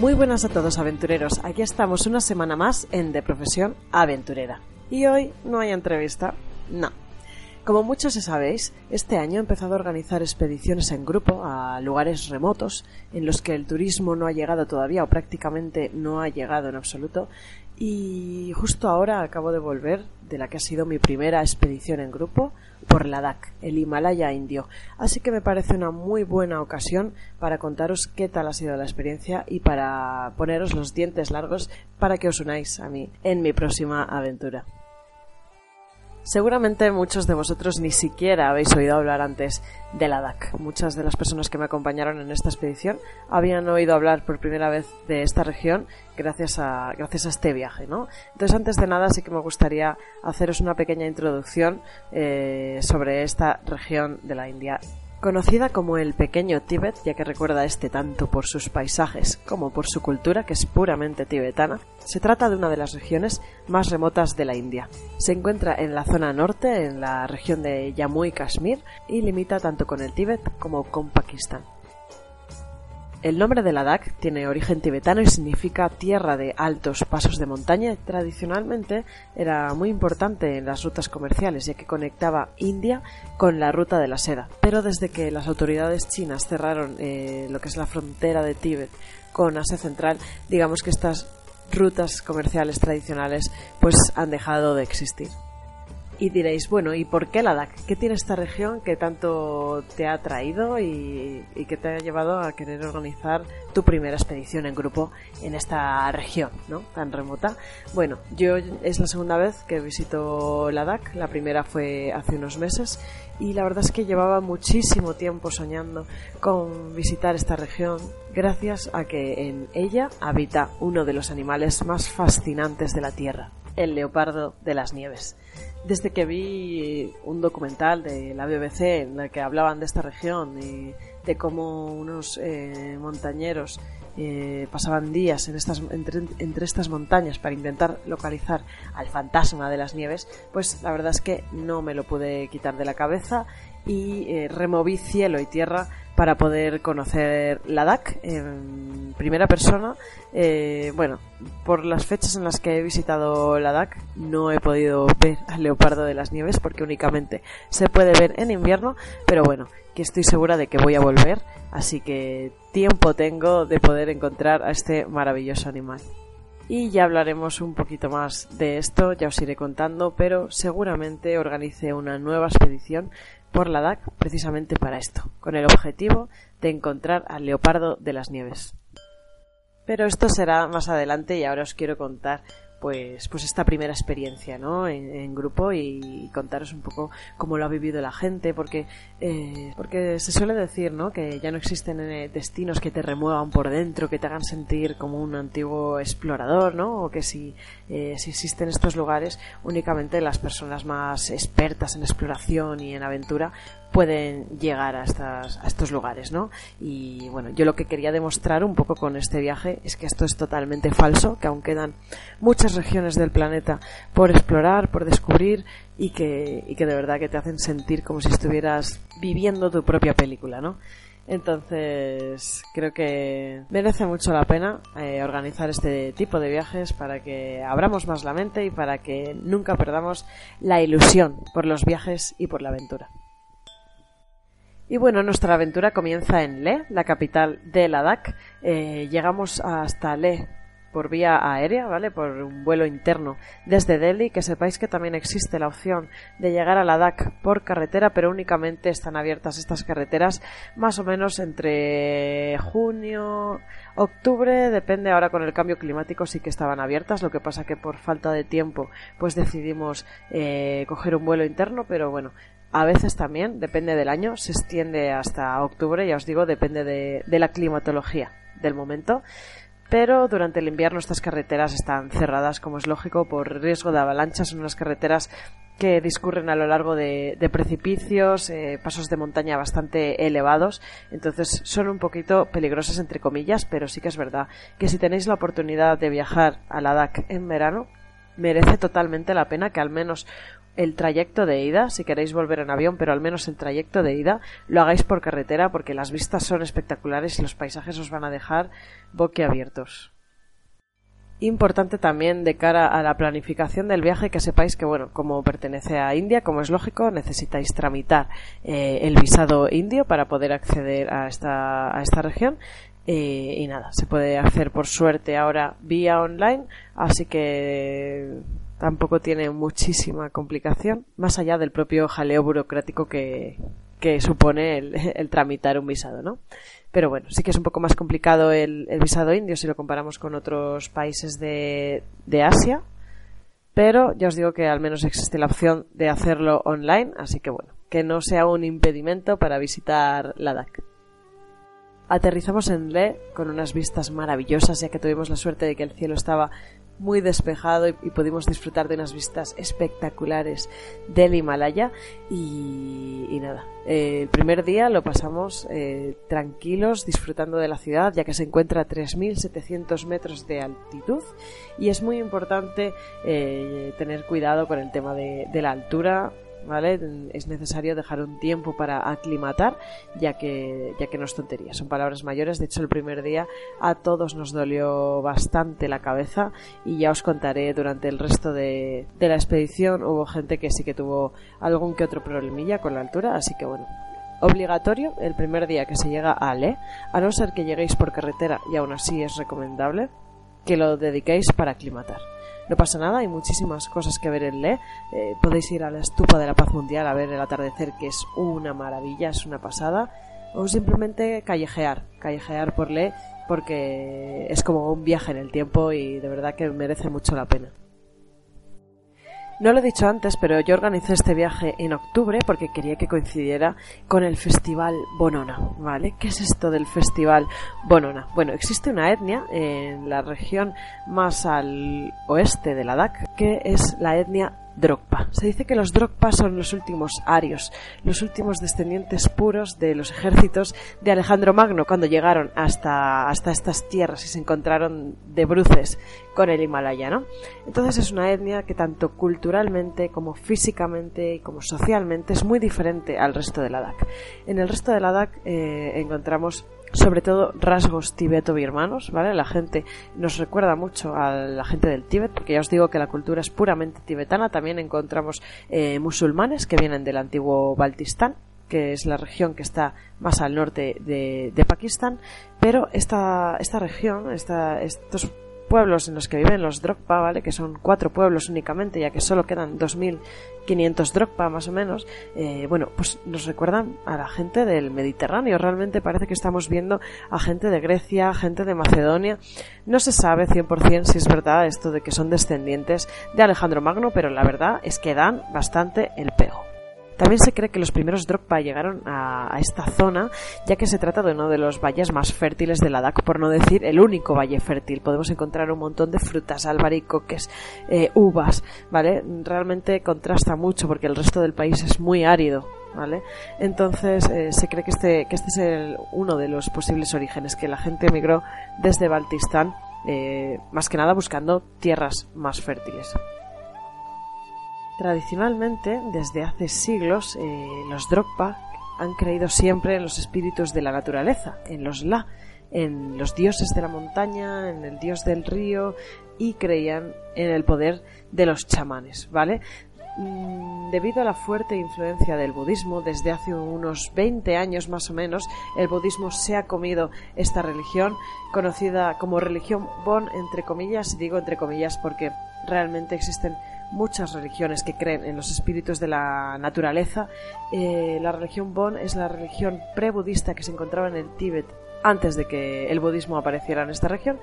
Muy buenas a todos aventureros, aquí estamos una semana más en De Profesión Aventurera. Y hoy no hay entrevista, no. Como muchos sabéis, este año he empezado a organizar expediciones en grupo a lugares remotos en los que el turismo no ha llegado todavía o prácticamente no ha llegado en absoluto y justo ahora acabo de volver de la que ha sido mi primera expedición en grupo por Ladakh, el Himalaya indio. Así que me parece una muy buena ocasión para contaros qué tal ha sido la experiencia y para poneros los dientes largos para que os unáis a mí en mi próxima aventura. Seguramente muchos de vosotros ni siquiera habéis oído hablar antes de Ladakh. Muchas de las personas que me acompañaron en esta expedición habían oído hablar por primera vez de esta región gracias a, gracias a este viaje, ¿no? Entonces, antes de nada, sí que me gustaría haceros una pequeña introducción eh, sobre esta región de la India Conocida como el pequeño Tíbet, ya que recuerda este tanto por sus paisajes como por su cultura, que es puramente tibetana, se trata de una de las regiones más remotas de la India. Se encuentra en la zona norte, en la región de Jammu y Kashmir, y limita tanto con el Tíbet como con Pakistán. El nombre de Ladakh tiene origen tibetano y significa tierra de altos pasos de montaña. Tradicionalmente era muy importante en las rutas comerciales ya que conectaba India con la ruta de la seda. Pero desde que las autoridades chinas cerraron eh, lo que es la frontera de Tíbet con Asia Central, digamos que estas rutas comerciales tradicionales pues han dejado de existir. Y diréis, bueno, ¿y por qué Ladakh? ¿Qué tiene esta región que tanto te ha atraído y, que te ha llevado a querer organizar tu primera expedición en grupo en esta región, ¿no? Tan remota. Bueno, yo es la segunda vez que visito Ladakh. La primera fue hace unos meses y la verdad es que llevaba muchísimo tiempo soñando con visitar esta región gracias a que en ella habita uno de los animales más fascinantes de la Tierra, el leopardo de las nieves. Desde que vi un documental de la BBC en el que hablaban de esta región y de cómo unos eh, montañeros eh, pasaban días en estas, entre, entre, estas montañas para intentar localizar al fantasma de las nieves, pues la verdad es que no me lo pude quitar de la cabeza y eh, removí cielo y tierra para poder conocer Ladakh en primera persona. Eh, bueno, por las fechas en las que he visitado Ladakh no he podido ver al leopardo de las nieves porque únicamente se puede ver en invierno, pero bueno, que estoy segura de que voy a volver, así que tiempo tengo de poder encontrar a este maravilloso animal. Y ya hablaremos un poquito más de esto, ya os iré contando, pero seguramente organice una nueva expedición por la DAC precisamente para esto, con el objetivo de encontrar al leopardo de las nieves. Pero esto será más adelante y ahora os quiero contar pues, pues esta primera experiencia ¿no? en, grupo y, contaros un poco cómo lo ha vivido la gente, porque, eh, porque se suele decir ¿no? que ya no existen eh, destinos que te remuevan por dentro, que te hagan sentir como un antiguo explorador, ¿no? o que si, eh, si existen estos lugares únicamente las personas más expertas en exploración y en aventura pueden llegar a, estas, a estos lugares, ¿no? Y bueno, yo lo que quería demostrar un poco con este viaje es que esto es totalmente falso, que aún quedan muchas regiones del planeta por explorar, por descubrir y que, y que de verdad que te hacen sentir como si estuvieras viviendo tu propia película, ¿no? Entonces, creo que merece mucho la pena eh, organizar este tipo de viajes para que abramos más la mente y para que nunca perdamos la ilusión por los viajes y por la aventura. Y bueno, nuestra aventura comienza en Le, la capital de Ladakh. Eh, llegamos hasta Le por vía aérea, ¿vale? Por un vuelo interno desde Delhi, que sepáis que también existe la opción de llegar a Ladakh por carretera, pero únicamente están abiertas estas carreteras más o menos entre junio, octubre, depende ahora con el cambio climático sí que estaban abiertas, lo que pasa que por falta de tiempo pues decidimos eh, coger un vuelo interno, pero bueno, a veces también, depende del año, se extiende hasta octubre, ya os digo, depende de, la climatología del momento pero durante el invierno estas carreteras están cerradas, como es lógico, por riesgo de avalanchas. Son unas carreteras que discurren a lo largo de, precipicios, eh, pasos de montaña bastante elevados, entonces son un poquito peligrosas entre comillas, pero sí que es verdad que si tenéis la oportunidad de viajar a Ladakh en verano, merece totalmente la pena que al menos el trayecto de ida, si queréis volver en avión, pero al menos el trayecto de ida, lo hagáis por carretera porque las vistas son espectaculares y los paisajes os van a dejar boquiabiertos. Importante también de cara a la planificación del viaje que sepáis que, bueno, como pertenece a India, como es lógico, necesitáis tramitar eh, el visado indio para poder acceder a esta, a esta región. Eh, y nada, se puede hacer por suerte ahora vía online, así que tampoco tiene muchísima complicación, más allá del propio jaleo burocrático que, supone el, tramitar un visado, ¿no? Pero bueno, sí que es un poco más complicado el, visado indio si lo comparamos con otros países de, de Asia, pero ya os digo que al menos existe la opción de hacerlo online, así que bueno, que no sea un impedimento para visitar Ladakh. Aterrizamos en Le con unas vistas maravillosas, ya que tuvimos la suerte de que el cielo estaba muy despejado y, pudimos disfrutar de unas vistas espectaculares del Himalaya. Y, nada, el primer día lo pasamos eh, tranquilos disfrutando de la ciudad ya que se encuentra a 3.700 metros de altitud. Y es muy importante eh, tener cuidado con el tema de la altura ¿vale? Es necesario dejar un tiempo para aclimatar, ya que, ya que no es tontería, son palabras mayores. De hecho, el primer día a todos nos dolió bastante la cabeza y ya os contaré durante el resto de, de la expedición. Hubo gente que sí que tuvo algún que otro problemilla con la altura, así que bueno, obligatorio el primer día que se llega a Ale, a no ser que lleguéis por carretera y aún así es recomendable que lo dediquéis para aclimatar. No pasa nada, hay muchísimas cosas que ver en Le. Eh, podéis ir a la estupa de la paz mundial a ver el atardecer, que es una maravilla, es una pasada. O simplemente callejear, callejear por Le, porque es como un viaje en el tiempo y de verdad que merece mucho la pena. No lo he dicho antes, pero yo organicé este viaje en octubre porque quería que coincidiera con el Festival Bonona, ¿vale? ¿Qué es esto del Festival Bonona? Bueno, existe una etnia en la región más al oeste de Ladakh que es la etnia Drogpa. Se dice que los Drogpa son los últimos arios, los últimos descendientes puros de los ejércitos de Alejandro Magno cuando llegaron hasta, hasta estas tierras y se encontraron de bruces con el Himalaya, ¿no? Entonces es una etnia que tanto culturalmente como físicamente y como socialmente es muy diferente al resto de Ladakh. En el resto de Ladakh eh, encontramos sobre todo rasgos tibeto-birmanos, ¿vale? La gente nos recuerda mucho a la gente del Tíbet, porque ya os digo que la cultura es puramente tibetana. También encontramos eh, musulmanes que vienen del antiguo Baltistán, que es la región que está más al norte de, de Pakistán, pero esta, esta región, esta, estos pueblos en los que viven los Drogpa, ¿vale? Que son cuatro pueblos únicamente, ya que solo quedan 2.500 Drogpa más o menos. Eh, bueno, pues nos recuerdan a la gente del Mediterráneo. Realmente parece que estamos viendo a gente de Grecia, gente de Macedonia. No se sabe 100% si es verdad esto de que son descendientes de Alejandro Magno, pero la verdad es que dan bastante el pego. También se cree que los primeros Drogpa llegaron a, esta zona, ya que se trata de uno de los valles más fértiles de Ladakh, por no decir el único valle fértil. Podemos encontrar un montón de frutas, albaricoques, eh, uvas, ¿vale? Realmente contrasta mucho porque el resto del país es muy árido ¿vale? Entonces eh, se cree que este, que este es el, uno de los posibles orígenes, que la gente emigró desde Baltistán, eh, más que nada buscando tierras más fértiles. Tradicionalmente, desde hace siglos, eh, los Drogpa han creído siempre en los espíritus de la naturaleza, en los La, en los dioses de la montaña, en el dios del río y creían en el poder de los chamanes, ¿vale? Mm, debido a la fuerte influencia del budismo, desde hace unos 20 años más o menos, el budismo se ha comido esta religión, conocida como religión Bon, entre comillas, y digo entre comillas porque realmente existen muchas religiones que creen en los espíritus de la naturaleza. Eh, la religión Bon es la religión pre-budista que se encontraba en el Tíbet antes de que el budismo apareciera en esta región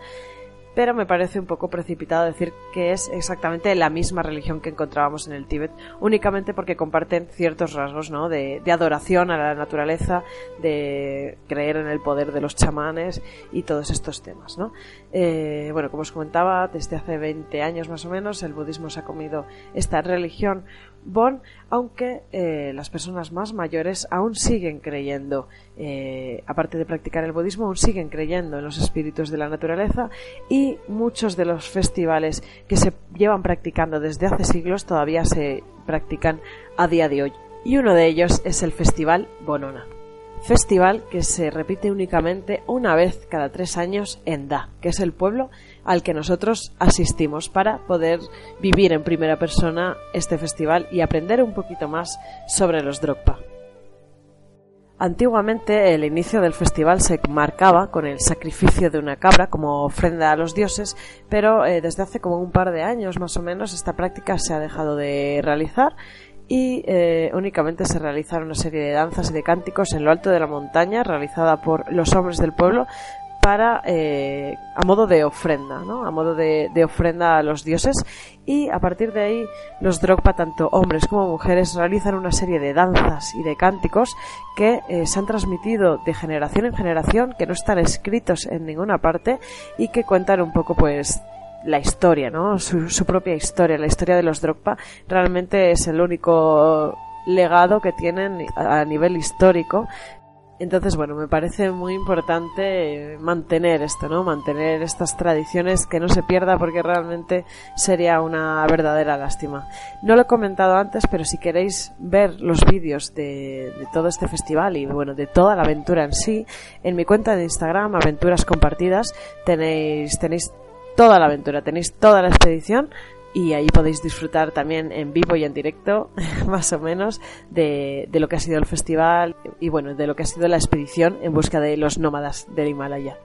pero me parece un poco precipitado decir que es exactamente la misma religión que encontrábamos en el Tíbet, únicamente porque comparten ciertos rasgos ¿no? de, adoración a la naturaleza, de creer en el poder de los chamanes y todos estos temas. ¿no? Eh, bueno, como os comentaba, desde hace 20 años más o menos el budismo se ha comido esta religión Bon, aunque eh, las personas más mayores aún siguen creyendo, eh, aparte de practicar el budismo, aún siguen creyendo en los espíritus de la naturaleza y muchos de los festivales que se llevan practicando desde hace siglos todavía se practican a día de hoy. Y uno de ellos es el Festival Bonona festival que se repite únicamente una vez cada tres años en Da, que es el pueblo al que nosotros asistimos para poder vivir en primera persona este festival y aprender un poquito más sobre los Drogpa. Antiguamente el inicio del festival se marcaba con el sacrificio de una cabra como ofrenda a los dioses, pero eh, desde hace como un par de años más o menos esta práctica se ha dejado de realizar y eh, únicamente se realizaron una serie de danzas y de cánticos en lo alto de la montaña realizada por los hombres del pueblo para eh, a modo de ofrenda, ¿no? a modo de, ofrenda a los dioses y a partir de ahí los Drogpa, tanto hombres como mujeres, realizan una serie de danzas y de cánticos que eh, se han transmitido de generación en generación, que no están escritos en ninguna parte y que cuentan un poco pues la historia, ¿no? Su, propia historia, la historia de los Drogpa realmente es el único legado que tienen a nivel histórico entonces, bueno, me parece muy importante mantener esto, ¿no? Mantener estas tradiciones, que no se pierda porque realmente sería una verdadera lástima. No lo he comentado antes, pero si queréis ver los vídeos de, todo este festival y, bueno, de toda la aventura en sí, en mi cuenta de Instagram, Aventuras Compartidas, tenéis, tenéis toda la aventura, tenéis toda la expedición y ahí podéis disfrutar también en vivo y en directo, más o menos, de, lo que ha sido el festival y bueno, de lo que ha sido la expedición en busca de los nómadas del Himalaya.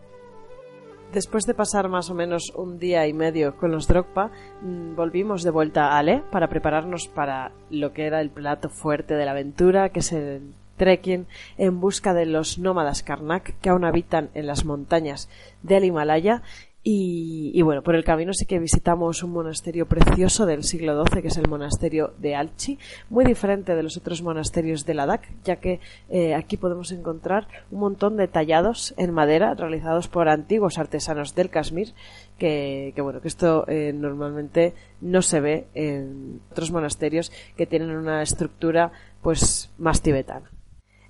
Después de pasar más o menos un día y medio con los Drogpa, mm, volvimos de vuelta a Ale para prepararnos para lo que era el plato fuerte de la aventura, que es el trekking en busca de los nómadas Karnak que aún habitan en las montañas del Himalaya y, bueno, por el camino sí que visitamos un monasterio precioso del siglo XII, que es el monasterio de Alchi, muy diferente de los otros monasterios de Ladakh, ya que eh, aquí podemos encontrar un montón de tallados en madera realizados por antiguos artesanos del Kashmir, que, bueno, que esto eh, normalmente no se ve en otros monasterios que tienen una estructura pues más tibetana.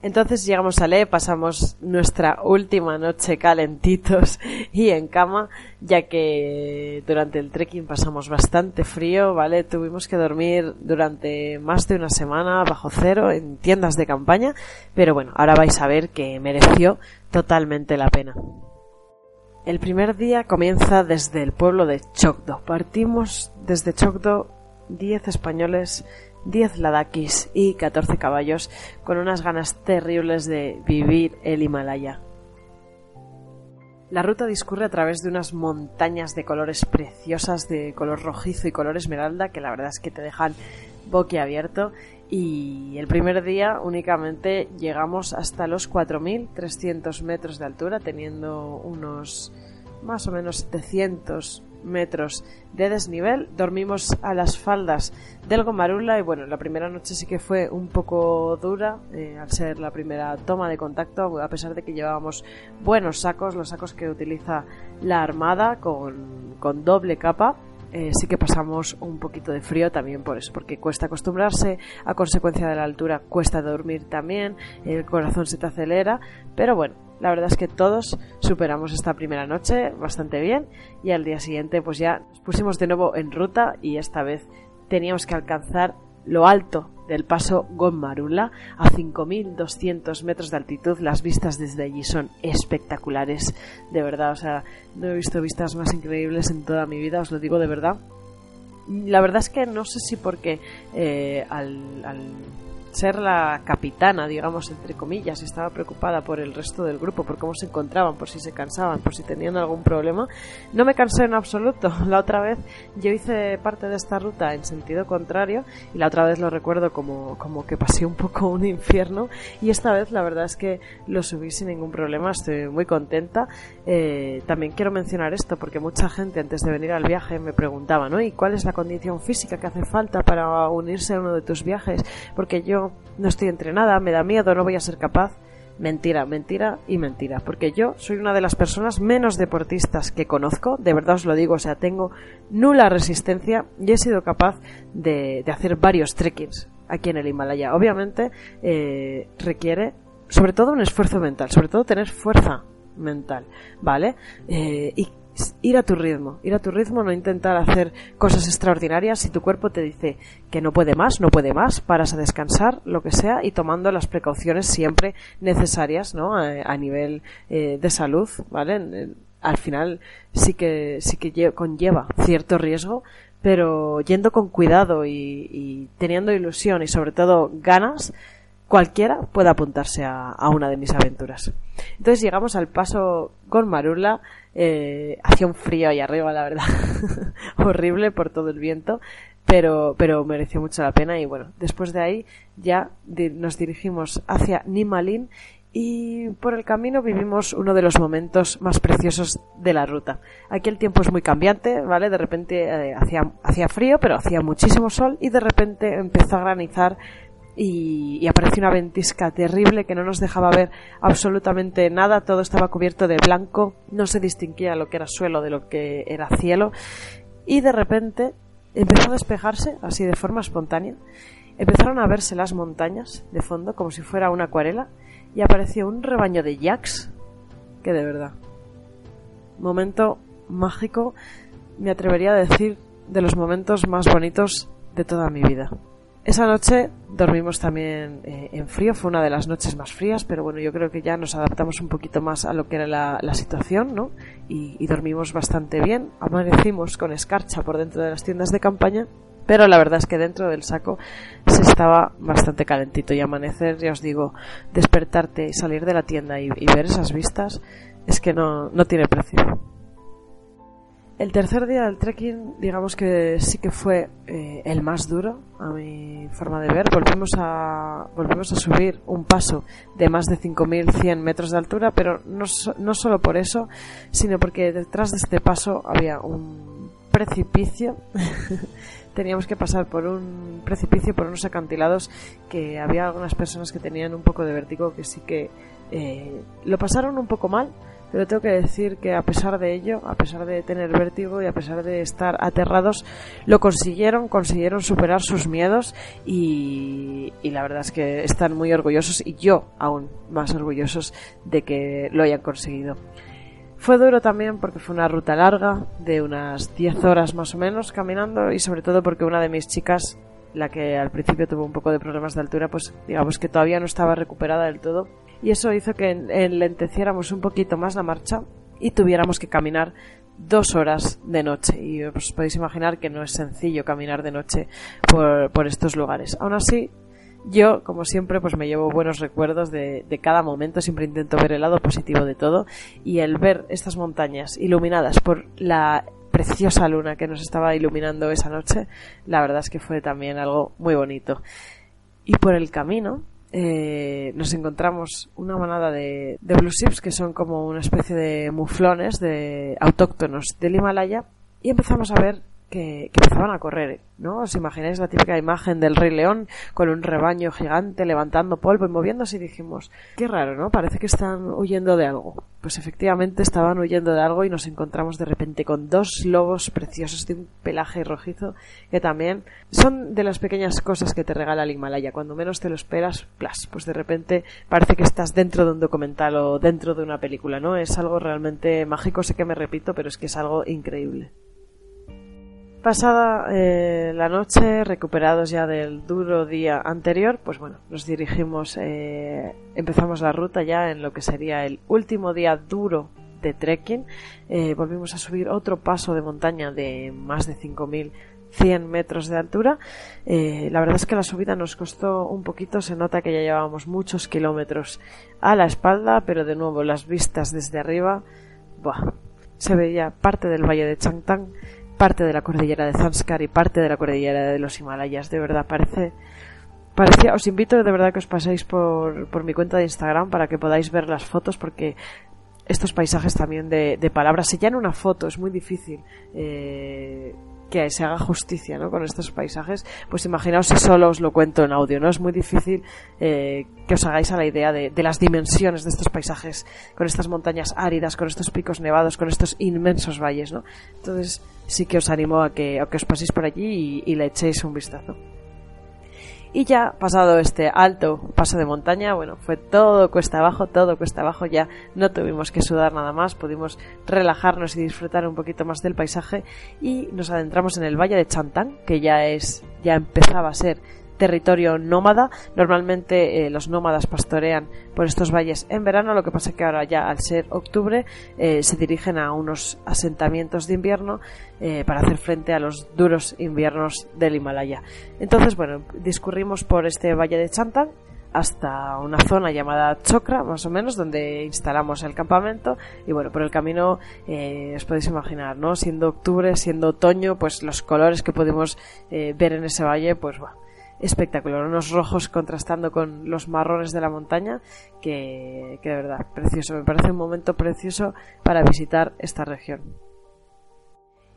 Entonces llegamos a Le, pasamos nuestra última noche calentitos y en cama, ya que durante el trekking pasamos bastante frío, ¿vale? Tuvimos que dormir durante más de una semana bajo cero en tiendas de campaña, pero bueno, ahora vais a ver que mereció totalmente la pena. El primer día comienza desde el pueblo de Chocdo. Partimos desde Chocdo 10 españoles 10 ladakis y 14 caballos con unas ganas terribles de vivir el Himalaya. La ruta discurre a través de unas montañas de colores preciosas, de color rojizo y color esmeralda, que la verdad es que te dejan boquiabierto. Y el primer día únicamente llegamos hasta los 4.300 metros de altura, teniendo unos más o menos 700 metros de desnivel. Dormimos a las faldas del Gomarula y bueno, la primera noche sí que fue un poco dura eh, al ser la primera toma de contacto, a pesar de que llevábamos buenos sacos, los sacos que utiliza la Armada con, con doble capa eh, sí que pasamos un poquito de frío también por eso, porque cuesta acostumbrarse, a consecuencia de la altura cuesta dormir también, el corazón se te acelera, pero bueno, la verdad es que todos superamos esta primera noche bastante bien y al día siguiente pues ya nos pusimos de nuevo en ruta y esta vez teníamos que alcanzar lo alto del paso Gonmarula a 5.200 metros de altitud. Las vistas desde allí son espectaculares, de verdad. O sea, no he visto vistas más increíbles en toda mi vida, os lo digo de verdad. La verdad es que no sé si porque eh, al ser la capitana, digamos, entre comillas, estaba preocupada por el resto del grupo, por cómo se encontraban, por si se cansaban, por si tenían algún problema. No me cansé en absoluto. La otra vez yo hice parte de esta ruta en sentido contrario y la otra vez lo recuerdo como, como que pasé un poco un infierno y esta vez la verdad es que lo subí sin ningún problema, estoy muy contenta. Eh, también quiero mencionar esto porque mucha gente antes de venir al viaje me preguntaba, ¿no? ¿Y cuál es la condición física que hace falta para unirse a uno de tus viajes? Porque yo no estoy entrenada, me da miedo, no voy a ser capaz. Mentira, mentira y mentira, porque yo soy una de las personas menos deportistas que conozco, de verdad os lo digo, o sea, tengo nula resistencia y he sido capaz de, hacer varios trekkings aquí en el Himalaya. Obviamente eh, requiere sobre todo un esfuerzo mental, sobre todo tener fuerza mental, ¿vale? Eh, y ir a tu ritmo, ir a tu ritmo, no intentar hacer cosas extraordinarias. Si tu cuerpo te dice que no puede más, no puede más, paras a descansar, lo que sea, y tomando las precauciones siempre necesarias, ¿no? A, nivel eh, de salud, ¿vale? Al final sí que, sí que conlleva cierto riesgo, pero yendo con cuidado y, y teniendo ilusión y sobre todo ganas, cualquiera puede apuntarse a, una de mis aventuras. Entonces llegamos al paso con Marula, eh, hacía un frío ahí arriba, la verdad, horrible por todo el viento, pero, pero mereció mucho la pena y bueno, después de ahí ya nos dirigimos hacia Nimalin y por el camino vivimos uno de los momentos más preciosos de la ruta. Aquí el tiempo es muy cambiante, ¿vale? De repente eh, hacía, hacía frío, pero hacía muchísimo sol y de repente empezó a granizar y, apareció una ventisca terrible que no nos dejaba ver absolutamente nada, todo estaba cubierto de blanco, no se distinguía lo que era suelo de lo que era cielo. Y de repente empezó a despejarse así de forma espontánea, empezaron a verse las montañas de fondo como si fuera una acuarela y apareció un rebaño de yaks que de verdad momento mágico me atrevería a decir de los momentos más bonitos de toda mi vida. Esa noche dormimos también eh, en frío, fue una de las noches más frías, pero bueno, yo creo que ya nos adaptamos un poquito más a lo que era la, situación, ¿no? Y, dormimos bastante bien. Amanecimos con escarcha por dentro de las tiendas de campaña, pero la verdad es que dentro del saco se estaba bastante calentito y amanecer, ya os digo, despertarte y salir de la tienda y, y ver esas vistas es que no, no tiene precio. El tercer día del trekking, digamos que sí que fue eh, el más duro, a mi forma de ver. Volvimos a, volvimos a subir un paso de más de 5.100 metros de altura, pero no, no solo por eso, sino porque detrás de este paso había un precipicio. Teníamos que pasar por un precipicio, por unos acantilados que había algunas personas que tenían un poco de vértigo que sí que eh, lo pasaron un poco mal pero tengo que decir que a pesar de ello, a pesar de tener vértigo y a pesar de estar aterrados, lo consiguieron, consiguieron superar sus miedos y, la verdad es que están muy orgullosos y yo aún más orgullosos de que lo hayan conseguido. Fue duro también porque fue una ruta larga, de unas 10 horas más o menos caminando y sobre todo porque una de mis chicas, la que al principio tuvo un poco de problemas de altura, pues digamos que todavía no estaba recuperada del todo y eso hizo que enlenteciéramos un poquito más la marcha y tuviéramos que caminar dos horas de noche y os podéis imaginar que no es sencillo caminar de noche por, estos lugares. Aún así, yo, como siempre, pues me llevo buenos recuerdos de, de, cada momento, siempre intento ver el lado positivo de todo y el ver estas montañas iluminadas por la preciosa luna que nos estaba iluminando esa noche, la verdad es que fue también algo muy bonito. Y por el camino, eh, nos encontramos una manada de, de blue ships que son como una especie de muflones de autóctonos del Himalaya y empezamos a ver que, que, empezaban a correr, ¿no? ¿Os imagináis la típica imagen del rey león con un rebaño gigante levantando polvo y moviéndose y dijimos, qué raro, ¿no? Parece que están huyendo de algo. pues efectivamente estaban huyendo de algo y nos encontramos de repente con dos lobos preciosos de un pelaje rojizo que también son de las pequeñas cosas que te regala el Himalaya. Cuando menos te lo esperas, plas, pues de repente parece que estás dentro de un documental o dentro de una película, ¿no? Es algo realmente mágico, sé que me repito, pero es que es algo increíble. Pasada eh, la noche, recuperados ya del duro día anterior, pues bueno, nos dirigimos, eh, empezamos la ruta ya en lo que sería el último día duro de trekking. Eh, volvimos a subir otro paso de montaña de más de 5.100 metros de altura. la verdad es que la subida nos costó un poquito, se nota que ya llevábamos muchos kilómetros a la espalda, pero de nuevo las vistas desde arriba, buah, se veía parte del valle de Changtang parte de la cordillera de Zanskar y parte de la cordillera de los Himalayas. De verdad, parece. Parecía, os invito de verdad que os paséis por, por mi cuenta de Instagram para que podáis ver las fotos porque estos paisajes también de, de palabras, si ya en una foto es muy difícil eh, que se haga justicia ¿no? con estos paisajes, pues imaginaos si solo os lo cuento en audio, ¿no? Es muy difícil eh, que os hagáis a la idea de, las dimensiones de estos paisajes, con estas montañas áridas, con estos picos nevados, con estos inmensos valles, ¿no? Entonces sí que os animo a que, os paséis por allí y le echéis un vistazo. Y ya pasado este alto paso de montaña, bueno, fue todo cuesta abajo, todo cuesta abajo, ya no tuvimos que sudar nada más, pudimos relajarnos y disfrutar un poquito más del paisaje. Y nos adentramos en el valle de Chantán, que ya es, ya empezaba a ser territorio nómada. Normalmente eh, los nómadas pastorean por estos valles en verano, lo que pasa que ahora ya al ser octubre eh, se dirigen a unos asentamientos de invierno eh, para hacer frente a los duros inviernos del Himalaya. Entonces, bueno, discurrimos por este valle de Chantan hasta una zona llamada Chokra, más o menos, donde instalamos el campamento. Y bueno, por el camino os podéis imaginar, ¿no? Siendo octubre, siendo otoño, pues los colores que podemos ver en ese valle, pues bueno, espectacular, unos rojos contrastando con los marrones de la montaña, que, que de verdad, precioso, me parece un momento precioso para visitar esta región.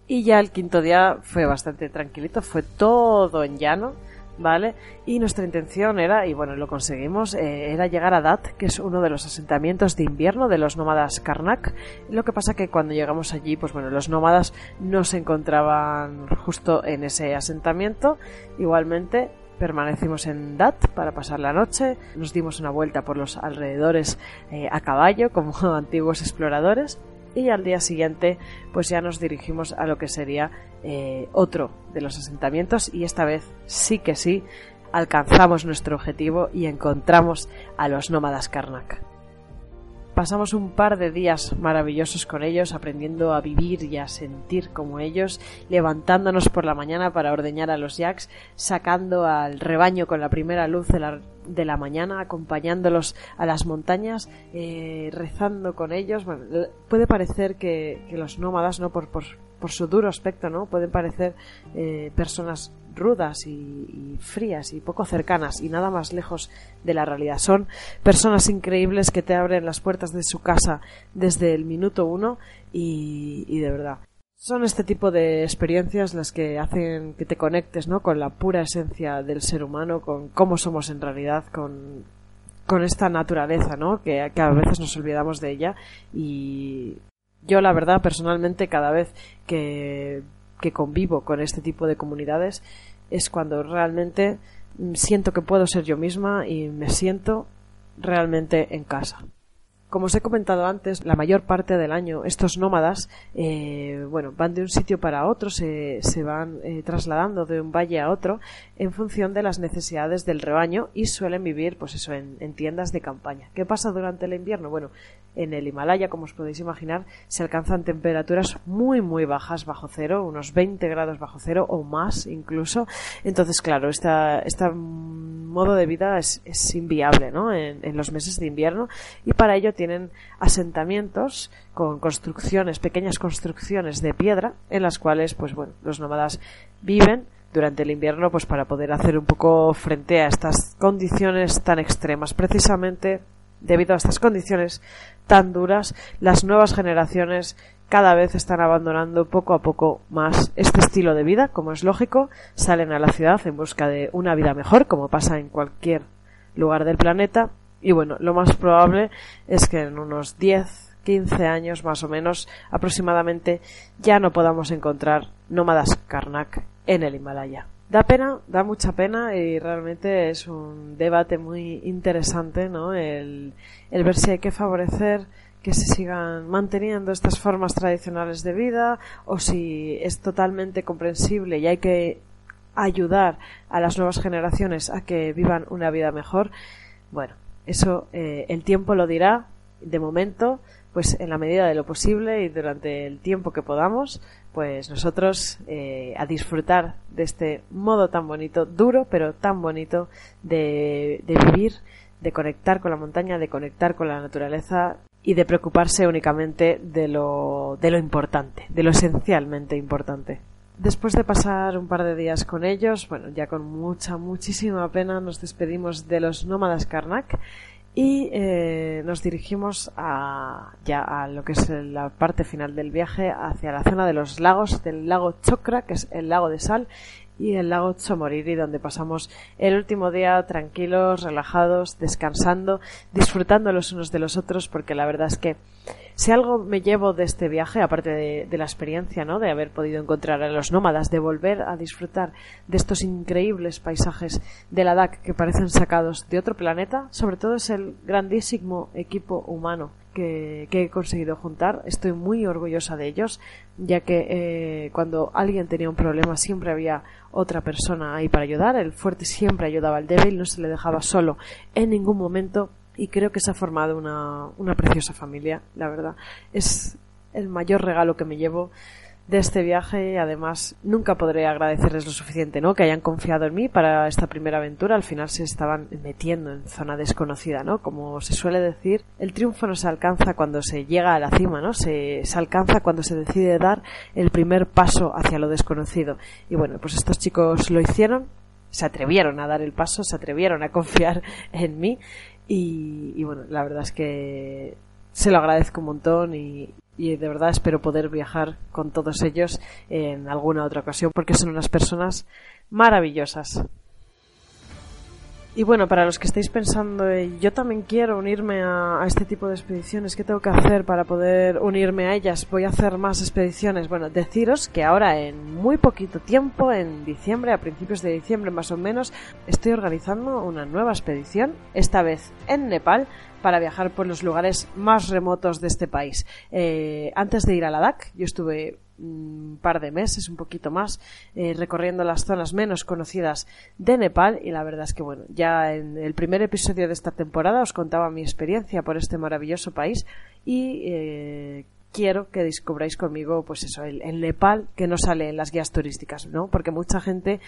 Y ya el quinto día fue bastante tranquilito, fue todo en llano, ¿vale? Y nuestra intención era, y bueno, lo conseguimos, eh, era llegar a Dat, que es uno de los asentamientos de invierno de los nómadas Karnak. Lo que pasa que cuando llegamos allí, pues bueno, los nómadas no se encontraban justo en ese asentamiento. Igualmente, Permanecimos en Dat para pasar la noche, nos dimos una vuelta por los alrededores eh, a caballo como antiguos exploradores y al día siguiente pues ya nos dirigimos a lo que sería eh, otro de los asentamientos y esta vez sí que sí alcanzamos nuestro objetivo y encontramos a los nómadas Karnak. Pasamos un par de días maravillosos con ellos, aprendiendo a vivir y a sentir como ellos, levantándonos por la mañana para ordeñar a los yaks, sacando al rebaño con la primera luz de la, mañana, acompañándolos a las montañas, eh, rezando con ellos. puede parecer que, los nómadas, ¿no? Por, por, su duro aspecto, ¿no? Pueden parecer eh, personas rudas y, frías y poco cercanas y nada más lejos de la realidad. Son personas increíbles que te abren las puertas de su casa desde el minuto uno y, y de verdad. Son este tipo de experiencias las que hacen que te conectes ¿no? con la pura esencia del ser humano, con cómo somos en realidad, con, con esta naturaleza, ¿no? Que, que, a veces nos olvidamos de ella y yo la verdad personalmente cada vez que que convivo con este tipo de comunidades es cuando realmente siento que puedo ser yo misma y me siento realmente en casa. Como os he comentado antes, la mayor parte del año estos nómadas, eh, bueno, van de un sitio para otro, se, van eh, trasladando de un valle a otro en función de las necesidades del rebaño y suelen vivir, pues eso, en, en tiendas de campaña. ¿Qué pasa durante el invierno? Bueno, en el Himalaya, como os podéis imaginar, se alcanzan temperaturas muy, muy bajas bajo cero, unos 20 grados bajo cero o más incluso. Entonces, claro, este modo de vida es, inviable ¿no? En, en, los meses de invierno y para ello tienen asentamientos con construcciones, pequeñas construcciones de piedra en las cuales, pues bueno, los nómadas viven durante el invierno pues para poder hacer un poco frente a estas condiciones tan extremas. Precisamente debido a estas condiciones tan duras, las nuevas generaciones cada vez están abandonando poco a poco más este estilo de vida, como es lógico, salen a la ciudad en busca de una vida mejor, como pasa en cualquier lugar del planeta, y bueno, lo más probable es que en unos 10, 15 años más o menos aproximadamente ya no podamos encontrar nómadas Karnak en el Himalaya. Da pena, da mucha pena y realmente es un debate muy interesante, ¿no? El, el ver si hay que favorecer que se sigan manteniendo estas formas tradicionales de vida o si es totalmente comprensible y hay que ayudar a las nuevas generaciones a que vivan una vida mejor. Bueno, eso eh, el tiempo lo dirá. De momento, pues en la medida de lo posible y durante el tiempo que podamos, pues nosotros eh, a disfrutar de este modo tan bonito, duro, pero tan bonito de, de vivir, de conectar con la montaña, de conectar con la naturaleza y de preocuparse únicamente de lo, de lo importante, de lo esencialmente importante. Después de pasar un par de días con ellos, bueno, ya con mucha, muchísima pena nos despedimos de los nómadas Karnak y eh, nos dirigimos a, ya a lo que es la parte final del viaje hacia la zona de los lagos, del lago Chokra, que es el lago de sal, y el lago Chomoriri, donde pasamos el último día tranquilos, relajados, descansando, disfrutando los unos de los otros, porque la verdad es que si algo me llevo de este viaje, aparte de, la experiencia, ¿no? De haber podido encontrar a los nómadas, de volver a disfrutar de estos increíbles paisajes de la DAC que parecen sacados de otro planeta, sobre todo es el grandísimo equipo humano que, he conseguido juntar. Estoy muy orgullosa de ellos, ya que eh, cuando alguien tenía un problema siempre había otra persona ahí para ayudar. El fuerte siempre ayudaba al débil, no se le dejaba solo en ningún momento y creo que se ha formado una, una preciosa familia, la verdad. Es el mayor regalo que me llevo de este viaje. Además, nunca podré agradecerles lo suficiente, ¿no? Que hayan confiado en mí para esta primera aventura. Al final se estaban metiendo en zona desconocida, ¿no? Como se suele decir, el triunfo no se alcanza cuando se llega a la cima, ¿no? Se, se alcanza cuando se decide dar el primer paso hacia lo desconocido. Y bueno, pues estos chicos lo hicieron, se atrevieron a dar el paso, se atrevieron a confiar en mí y, bueno, la verdad es que se lo agradezco un montón y, y de verdad espero poder viajar con todos ellos en alguna otra ocasión porque son unas personas maravillosas. Y bueno, para los que estáis pensando, yo también quiero unirme a, este tipo de expediciones, ¿qué tengo que hacer para poder unirme a ellas? Voy a hacer más expediciones. Bueno, deciros que ahora en muy poquito tiempo, en diciembre, a principios de diciembre más o menos, estoy organizando una nueva expedición, esta vez en Nepal, para viajar por los lugares más remotos de este país. Eh, antes de ir a Ladakh, yo estuve un par de meses, un poquito más, eh, recorriendo las zonas menos conocidas de Nepal y la verdad es que bueno, ya en el primer episodio de esta temporada os contaba mi experiencia por este maravilloso país y eh, quiero que descubráis conmigo pues eso, el, Nepal que no sale en las guías turísticas, ¿no? Porque mucha gente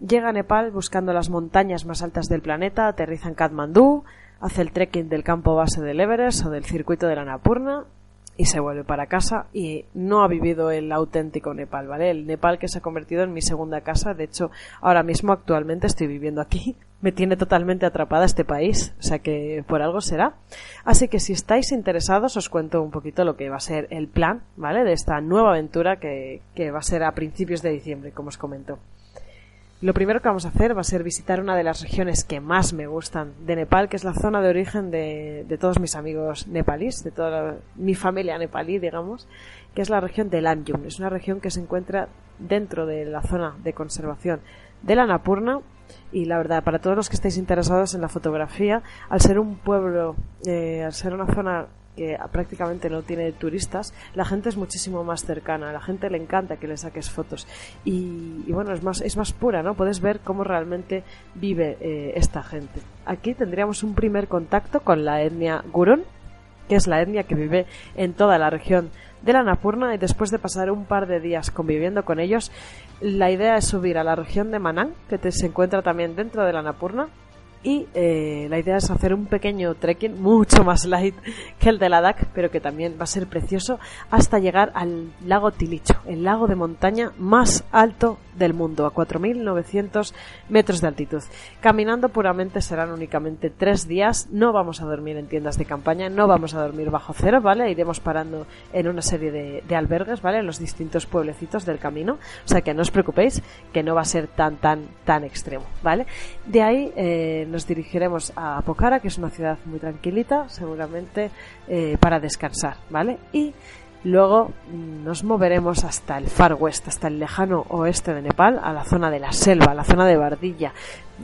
llega a Nepal buscando las montañas más altas del planeta, aterriza en Kathmandú, hace el trekking del campo base del Everest o del circuito de la Napurna y se vuelve para casa y no ha vivido el auténtico Nepal, ¿vale? El Nepal que se ha convertido en mi segunda casa, de hecho, ahora mismo actualmente estoy viviendo aquí, me tiene totalmente atrapada este país, o sea que por algo será. Así que si estáis interesados os cuento un poquito lo que va a ser el plan, ¿vale? De esta nueva aventura que, que va a ser a principios de diciembre, como os comento. Lo primero que vamos a hacer va a ser visitar una de las regiones que más me gustan de Nepal, que es la zona de origen de, todos mis amigos nepalíes, de toda mi familia nepalí, digamos, que es la región de Lanyung. Es una región que se encuentra dentro de la zona de conservación de la Napurna y la verdad, para todos los que estéis interesados en la fotografía, al ser un pueblo, eh, al ser una zona que prácticamente no tiene turistas, la gente es muchísimo más cercana, a la gente le encanta que le saques fotos y, bueno, es más, es más pura, ¿no? Puedes ver cómo realmente vive eh, esta gente. Aquí tendríamos un primer contacto con la etnia Gurun, que es la etnia que vive en toda la región de la Napurna y después de pasar un par de días conviviendo con ellos, la idea es subir a la región de Manang, que se encuentra también dentro de la Napurna, y eh, la idea es hacer un pequeño trekking mucho más light que el de la DAC, pero que también va a ser precioso hasta llegar al lago Tilicho, el lago de montaña más alto del mundo, a 4.900 metros de altitud. Caminando puramente serán únicamente tres días, no vamos a dormir en tiendas de campaña, no vamos a dormir bajo cero, ¿vale? Iremos parando en una serie de, albergues, ¿vale? En los distintos pueblecitos del camino, o sea que no os preocupéis, que no va a ser tan, tan, tan extremo, ¿vale? De ahí... Eh, nos dirigiremos a Pokhara, que es una ciudad muy tranquilita, seguramente eh, para descansar, ¿vale? Y Luego mm, nos moveremos hasta el Far West, hasta el lejano oeste de Nepal, a la zona de la selva, a la zona de Bardilla.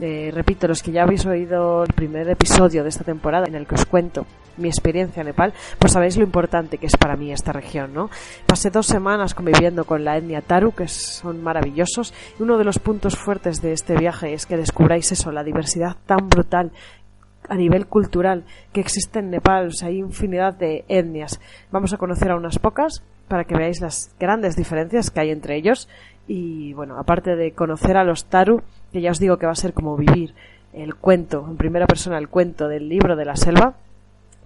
Eh, repito, los que ya habéis oído el primer episodio de esta temporada en el que os cuento mi experiencia en Nepal, pues sabéis lo importante que es para mí esta región, ¿no? Pasé dos semanas conviviendo con la etnia Taru, que son maravillosos, y uno de los puntos fuertes de este viaje es que descubráis eso, la diversidad tan brutal a nivel cultural que existe en Nepal. O sea, hay infinidad de etnias. Vamos a conocer a unas pocas para que veáis las grandes diferencias que hay entre ellos. Y bueno, aparte de conocer a los Taru, que ya os digo que va a ser como vivir el cuento, en primera persona, el cuento del libro de la selva,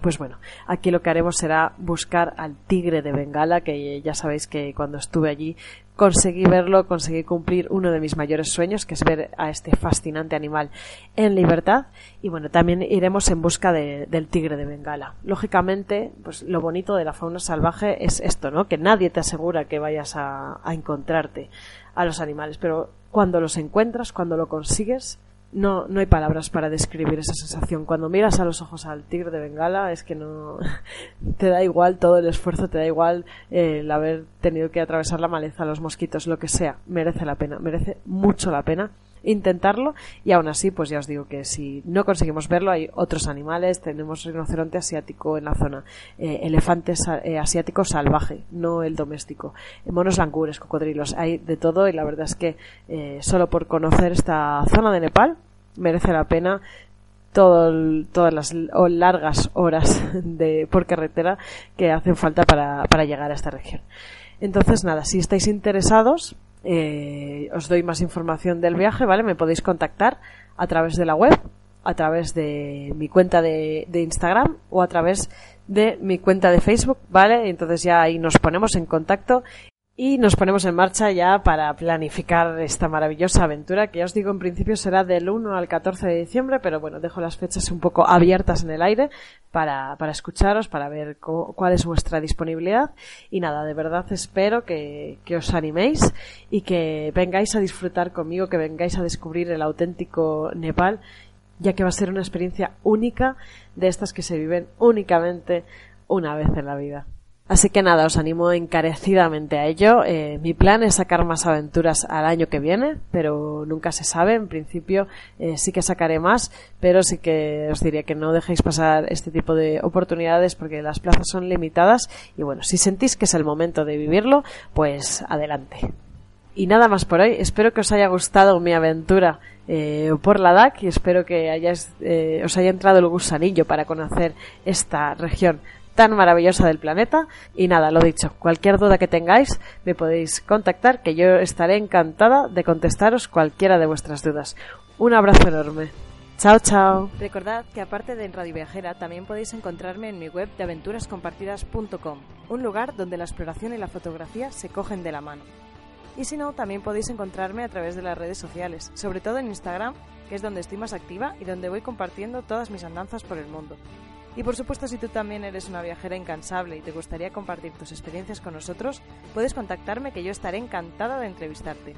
pues bueno, aquí lo que haremos será buscar al tigre de Bengala, que ya sabéis que cuando estuve allí conseguí verlo, conseguí cumplir uno de mis mayores sueños, que es ver a este fascinante animal en libertad. Y bueno, también iremos en busca del tigre de Bengala. Lógicamente, pues lo bonito de la fauna salvaje es esto, ¿no? Que nadie te asegura que vayas a, encontrarte a los animales, pero cuando los encuentras, cuando lo consigues, no, no hay palabras para describir esa sensación. Cuando miras a los ojos al tigre de Bengala es que no te da igual todo el esfuerzo, te da igual el haber tenido que atravesar la maleza, los mosquitos, lo que sea. Merece la pena, merece mucho la pena intentarlo. Y aún así pues ya os digo que si no conseguimos verlo hay otros animales. Tenemos rinoceronte asiático en la zona. Eh, elefante eh, asiático salvaje no el doméstico. Monos langures cocodrilos hay de todo. Y la verdad es que eh, solo por conocer esta zona de Nepal merece la pena todo todas las largas horas de por carretera que hacen falta para llegar a esta región. Entonces nada si estáis interesados eh, os doy más información del viaje, ¿vale? Me podéis contactar a través de la web, a través de mi cuenta de, de Instagram o a través de mi cuenta de Facebook, ¿vale? Entonces ya ahí nos ponemos en contacto y nos ponemos en marcha ya para planificar esta maravillosa aventura que ya os digo en principio será del 1 al 14 de diciembre, pero bueno, dejo las fechas un poco abiertas en el aire para, para escucharos, para ver cuál es vuestra disponibilidad y nada, de verdad espero que, que os animéis y que vengáis a disfrutar conmigo, que vengáis a descubrir el auténtico Nepal, ya que va a ser una experiencia única de estas que se viven únicamente una vez en la vida. Así que nada, os animo encarecidamente a ello. Eh, mi plan es sacar más aventuras al año que viene, pero nunca se sabe. En principio eh, sí que sacaré más, pero sí que os diría que no dejéis pasar este tipo de oportunidades porque las plazas son limitadas y bueno, si sentís que es el momento de vivirlo, pues adelante. Y nada más por hoy. Espero que os haya gustado mi aventura eh, por la DAC y espero que hayáis, os haya entrado el gusanillo para conocer esta región tan maravillosa del planeta. Y nada, lo dicho, cualquier duda que tengáis me podéis contactar que yo estaré encantada de contestaros cualquiera de vuestras dudas. Un abrazo enorme. Chao, chao. Recordad que aparte de en Radio Viajera también podéis encontrarme en mi web de aventurascompartidas.com, un lugar donde la exploración y la fotografía se cogen de la mano. Y si no, también podéis encontrarme a través de las redes sociales, sobre todo en Instagram, que es donde estoy más activa y donde voy compartiendo todas mis andanzas por el mundo. Y por supuesto, si tú también eres una viajera incansable y te gustaría compartir tus experiencias con nosotros, puedes contactarme que yo estaré encantada de entrevistarte.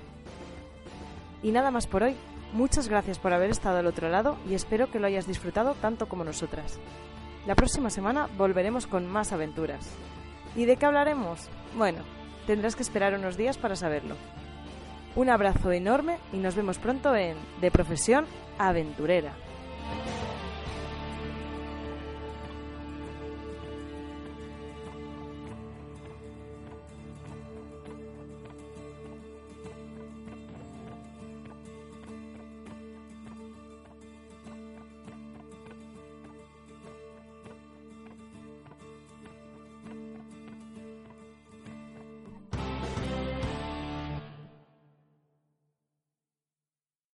Y nada más por hoy. Muchas gracias por haber estado al otro lado y espero que lo hayas disfrutado tanto como nosotras. La próxima semana volveremos con más aventuras. ¿Y de qué hablaremos? Bueno, tendrás que esperar unos días para saberlo. Un abrazo enorme y nos vemos pronto en De Profesión Aventurera.